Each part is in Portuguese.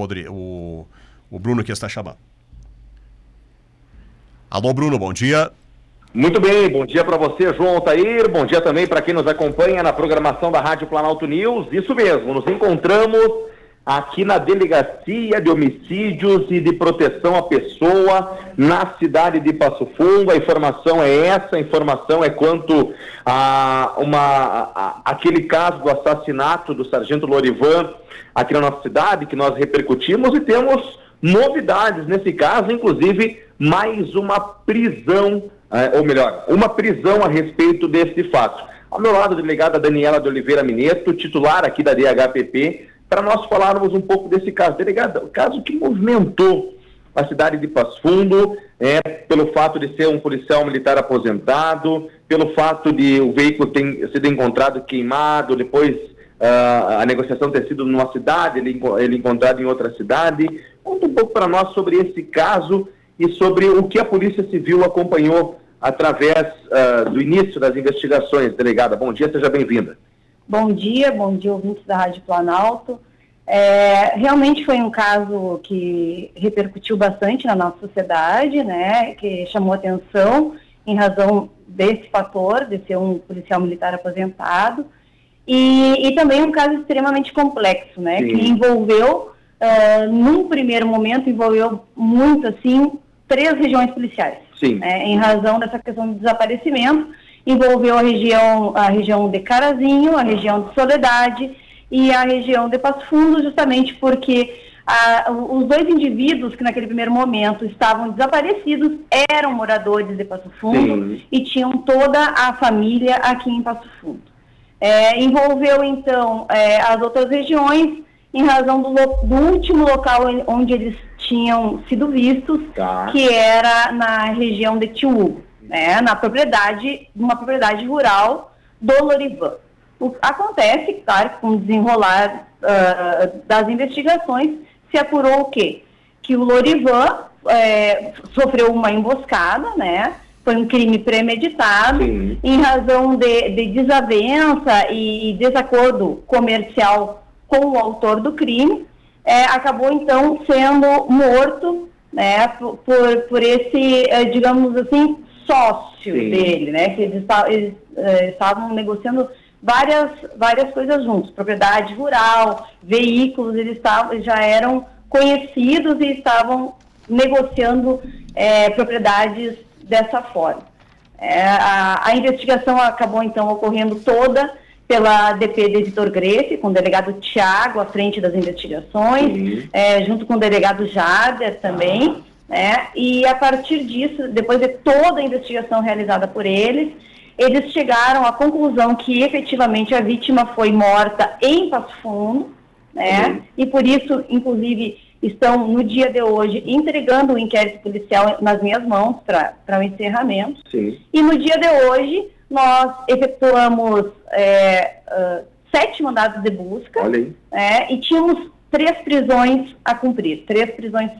o, o Bruno que está chamando. Alô, Bruno, bom dia. Muito bem, bom dia para você, João Altair. Bom dia também para quem nos acompanha na programação da Rádio Planalto News. Isso mesmo, nos encontramos aqui na Delegacia de Homicídios e de Proteção à Pessoa, na cidade de Passo Fundo. A informação é essa, a informação é quanto a, uma, a, aquele caso do assassinato do Sargento Lorivan aqui na nossa cidade, que nós repercutimos e temos novidades nesse caso, inclusive mais uma prisão, eh, ou melhor, uma prisão a respeito desse fato. Ao meu lado, a delegada Daniela de Oliveira Mineto, titular aqui da DHPP, para nós falarmos um pouco desse caso. Delegada, o caso que movimentou a cidade de Passo Fundo, é, pelo fato de ser um policial militar aposentado, pelo fato de o veículo ter sido encontrado queimado, depois uh, a negociação ter sido numa cidade, ele, ele encontrado em outra cidade. Conta um pouco para nós sobre esse caso e sobre o que a Polícia Civil acompanhou através uh, do início das investigações. Delegada, bom dia, seja bem-vinda. Bom dia, bom dia, ouvintes da Rádio Planalto. É, realmente foi um caso que repercutiu bastante na nossa sociedade, né, que chamou atenção em razão desse fator, de ser um policial militar aposentado, e, e também um caso extremamente complexo, né, Sim. que envolveu, uh, num primeiro momento, envolveu muito, assim, três regiões policiais, né, em razão dessa questão de desaparecimento, envolveu a região, a região de Carazinho, a região de Soledade e a região de Passo Fundo, justamente porque ah, os dois indivíduos que naquele primeiro momento estavam desaparecidos eram moradores de Passo Fundo Sim. e tinham toda a família aqui em Passo Fundo. É, envolveu então é, as outras regiões em razão do, do, último local onde eles tinham sido vistos, tá. que era na região de Tiúgo né, na propriedade, numa propriedade rural do Lorivan. O, acontece, claro, com o desenrolar uh, das investigações, se apurou o quê? Que o Lorivan é, sofreu uma emboscada, né? Foi um crime premeditado, Sim. em razão de, de desavença e desacordo comercial com o autor do crime, é, acabou então sendo morto né, por, por esse, é, digamos assim, sócio Sim. dele, né? Que eles, eles é, estavam negociando várias, várias coisas juntos, propriedade rural, veículos, eles estavam, já eram conhecidos e estavam negociando é, propriedades dessa forma. É, a, a, investigação acabou então ocorrendo toda pela DP de Vitor Grefe, com o delegado Tiago à frente das investigações, é, junto com o delegado Jader também. Né? E a partir disso, depois de toda a investigação realizada por eles, eles chegaram à conclusão que efetivamente a vítima foi morta em Passo Fundo, né? Uhum. E por isso, inclusive, estão no dia de hoje entregando o inquérito policial nas minhas mãos para o encerramento. Sim. E no dia de hoje nós efetuamos é, uh, sete mandados de busca é, e tínhamos três prisões a cumprir, três prisões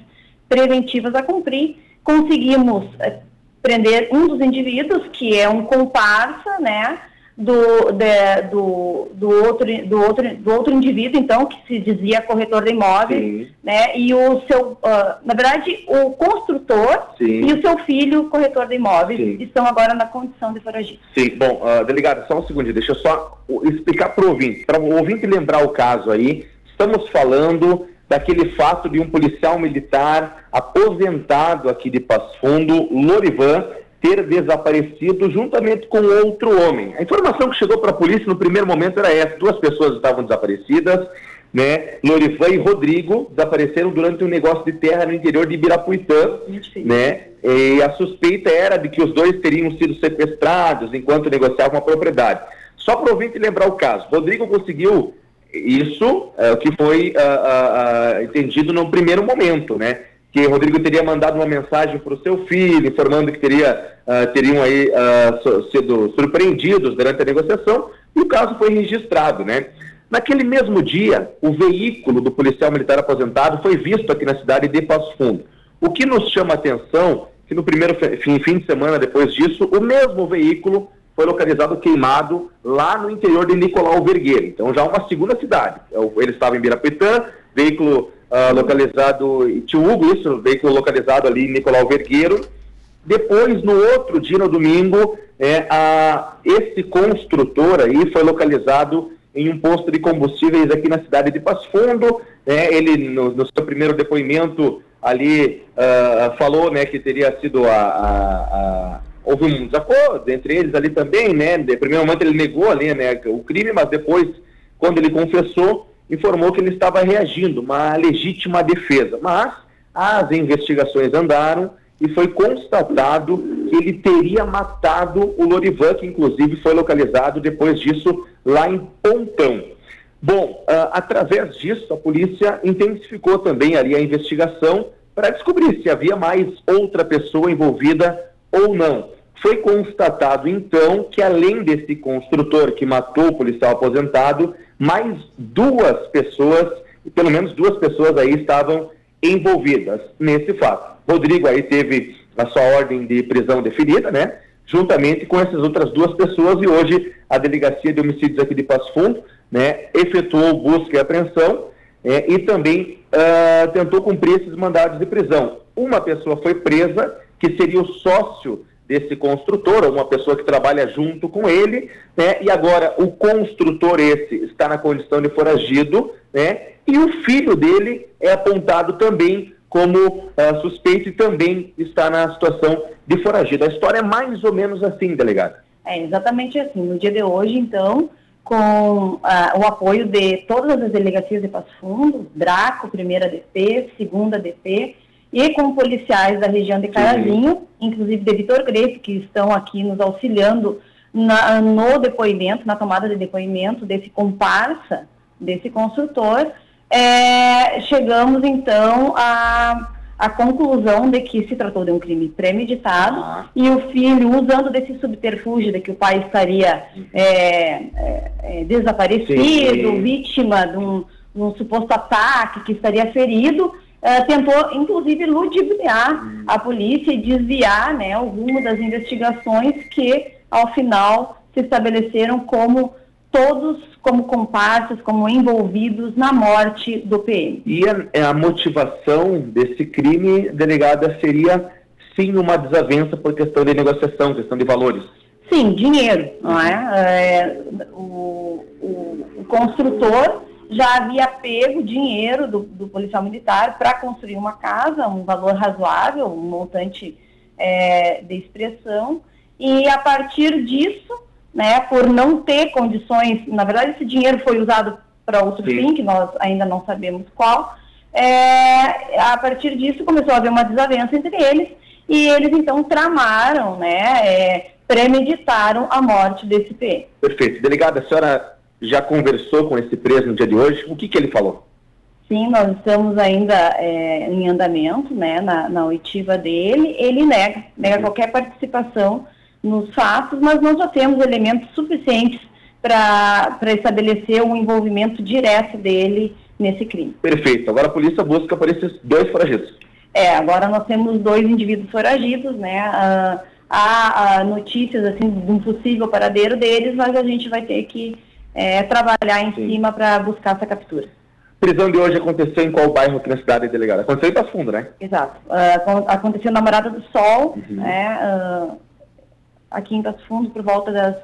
preventivas a cumprir. Conseguimos é, prender um dos indivíduos, que é um comparsa, né, do, de, do, do, outro, do, outro, do outro indivíduo, então, que se dizia corretor de imóveis, Sim. né, e o seu, uh, na verdade, o construtor Sim. e o seu filho, corretor de imóveis, Sim. estão agora na condição de foragido. Sim, bom, uh, delegado, só um segundo, deixa eu só explicar para o ouvinte, para o ouvinte lembrar o caso aí, estamos falando daquele fato de um policial militar aposentado aqui de Passo Fundo, Lorivan, ter desaparecido juntamente com outro homem. A informação que chegou para a polícia no primeiro momento era essa: duas pessoas estavam desaparecidas, né? Lorivan e Rodrigo desapareceram durante um negócio de terra no interior de Ibirapuitã, né? E a suspeita era de que os dois teriam sido sequestrados enquanto negociavam a propriedade. Só para ouvir lembrar o caso, Rodrigo conseguiu isso é o que foi uh, uh, entendido no primeiro momento, né? Que Rodrigo teria mandado uma mensagem para o seu filho, informando que teria, uh, teriam aí sido surpreendidos durante a negociação, e o caso foi registrado, né? Naquele mesmo dia, o veículo do policial militar aposentado foi visto aqui na cidade de Passo Fundo. O que nos chama a atenção que no primeiro fim, fim de semana depois disso, o mesmo veículo foi localizado queimado lá no interior de Nicolau Vergueiro. Então já uma segunda cidade. É ele estava em Birapetã, veículo uh, localizado em Tiúgo, isso, veículo localizado ali em Nicolau Vergueiro. Depois, no outro dia, no domingo, é, a, esse construtor aí foi localizado em um posto de combustíveis aqui na cidade de Passo Fundo. É, ele, no, no, seu primeiro depoimento, ali uh, falou né, que teria sido a, a, a, houve um desacordo entre eles ali também, né? De primeiro momento ele negou ali né, o crime, mas depois, quando ele confessou, informou que ele estava reagindo, uma legítima defesa. Mas as investigações andaram e foi constatado que ele teria matado o Lorivan, que inclusive foi localizado depois disso lá em Pontão. Bom, uh, através disso, a polícia intensificou também ali a investigação para descobrir se havia mais outra pessoa envolvida ou não. Foi constatado, então, que além desse construtor que matou o policial aposentado, mais duas pessoas, pelo menos duas pessoas aí estavam envolvidas nesse fato. Rodrigo aí teve a sua ordem de prisão definida, né? Juntamente com essas outras duas pessoas, e hoje a Delegacia de Homicídios aqui de Passo Fundo, né, efetuou busca e apreensão é, e também uh, tentou cumprir esses mandados de prisão. Uma pessoa foi presa, que seria o sócio desse construtor, ou uma pessoa que trabalha junto com ele, né, e agora o construtor esse está na condição de foragido, né, e o filho dele é apontado também como uh, suspeito e também está na situação de foragido. A história é mais ou menos assim, delegado. É exatamente assim. No dia de hoje, então, com uh, o apoio de todas as delegacias de Passo Fundo, Draco, primeira DP, segunda DP, e com policiais da região de Carazinho, inclusive de Vitor Greco, que estão aqui nos auxiliando na, no depoimento, na tomada de depoimento desse comparsa, desse construtor, é, chegamos então à, à conclusão de que se tratou de um crime premeditado ah. e o filho, usando desse subterfúgio de que o pai estaria é, é, é desaparecido, sim, vítima de um, de um, suposto ataque, que estaria ferido, é, tentou inclusive ludibriar hum. a polícia e desviar né, o rumo das investigações que, ao final, se estabeleceram como todos como comparsas, como envolvidos na morte do PM. E a, é, a motivação desse crime, delegada, seria sim uma desavença por questão de negociação, questão de valores? Sim, dinheiro, não é? é o, o, o, construtor já havia pego dinheiro do, do policial militar para construir uma casa, um valor razoável, um montante é, de expressão, e a partir disso né, por não ter condições, na verdade esse dinheiro foi usado para outro Sim. fim, que nós ainda não sabemos qual, é, a partir disso começou a haver uma desavença entre eles, e eles então tramaram, né, é, premeditaram a morte desse PM. Perfeito. Delegada, a senhora já conversou com esse preso no dia de hoje, o que, que ele falou? Sim, nós estamos ainda é, em andamento, né, na, na oitiva dele, ele nega, nega uhum. qualquer participação nos fatos, mas nós já temos elementos suficientes para estabelecer o um envolvimento direto dele nesse crime. Perfeito. Agora a polícia busca por esses dois foragidos. É, agora nós temos dois indivíduos foragidos, né? Ah, há, há, notícias assim de um possível paradeiro deles, mas a gente vai ter que é, trabalhar em Sim. cima para buscar essa captura. A prisão de hoje aconteceu em qual bairro aqui na cidade, delegada? Aconteceu em Passo Fundo, né? Exato. Uh, aconteceu na Morada do Sol, uhum. né? Uh, aqui em Passo Fundo por volta das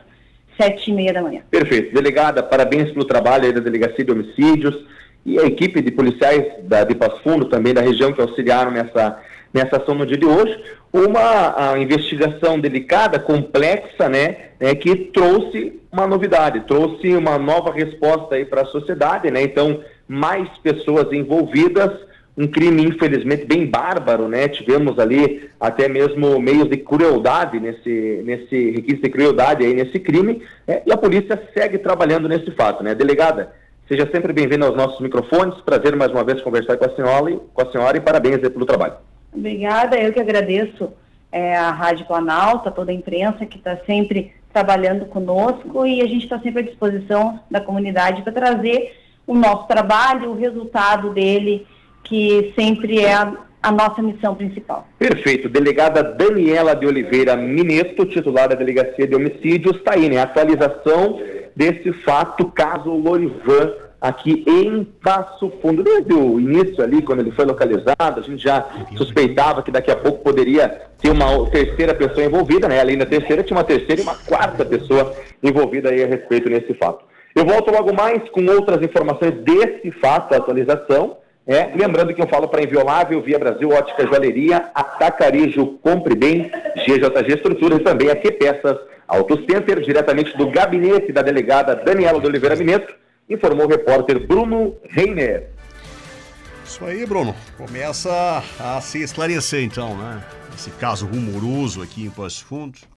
sete e meia da manhã. Perfeito. Delegada, parabéns pelo trabalho aí da Delegacia de Homicídios e a equipe de policiais da, de Passo Fundo, também da região, que auxiliaram nessa, nessa ação no dia de hoje. Uma investigação delicada, complexa, né, né, que trouxe uma novidade, trouxe uma nova resposta aí para a sociedade, né, então mais pessoas envolvidas, um crime infelizmente bem bárbaro, né? Tivemos ali até mesmo meios de crueldade nesse, nesse requisito de crueldade aí nesse crime, né? e a polícia segue trabalhando nesse fato, né? Delegada, seja sempre bem-vinda aos nossos microfones, prazer mais uma vez conversar com a senhora, com a senhora e parabéns pelo trabalho. Obrigada, eu que agradeço é, a Rádio Planalto, a toda a imprensa que está sempre trabalhando conosco e a gente está sempre à disposição da comunidade para trazer o nosso trabalho, o resultado dele que sempre é a, nossa missão principal. Perfeito. Delegada Daniela de Oliveira Mineto, titular da Delegacia de Homicídios, está aí, né? Atualização desse fato, caso Lorivan, aqui em Passo Fundo. Desde o início ali, quando ele foi localizado, a gente já suspeitava que daqui a pouco poderia ter uma terceira pessoa envolvida, né? Além da terceira, tinha uma terceira e uma quarta pessoa envolvida aí a respeito nesse fato. Eu volto logo mais com outras informações desse fato, a atualização. É, lembrando que eu falo para Inviolável, Via Brasil, Ótica Joalheria, Atacarijo, Compre Bem, GJG Estruturas e também a Q Peças Auto Center, diretamente do gabinete da delegada Daniela de Oliveira Mineto, informou o repórter Bruno Reiner. Isso aí, Bruno. Começa a se esclarecer então, né? Esse caso rumoroso aqui em Passo Fundo.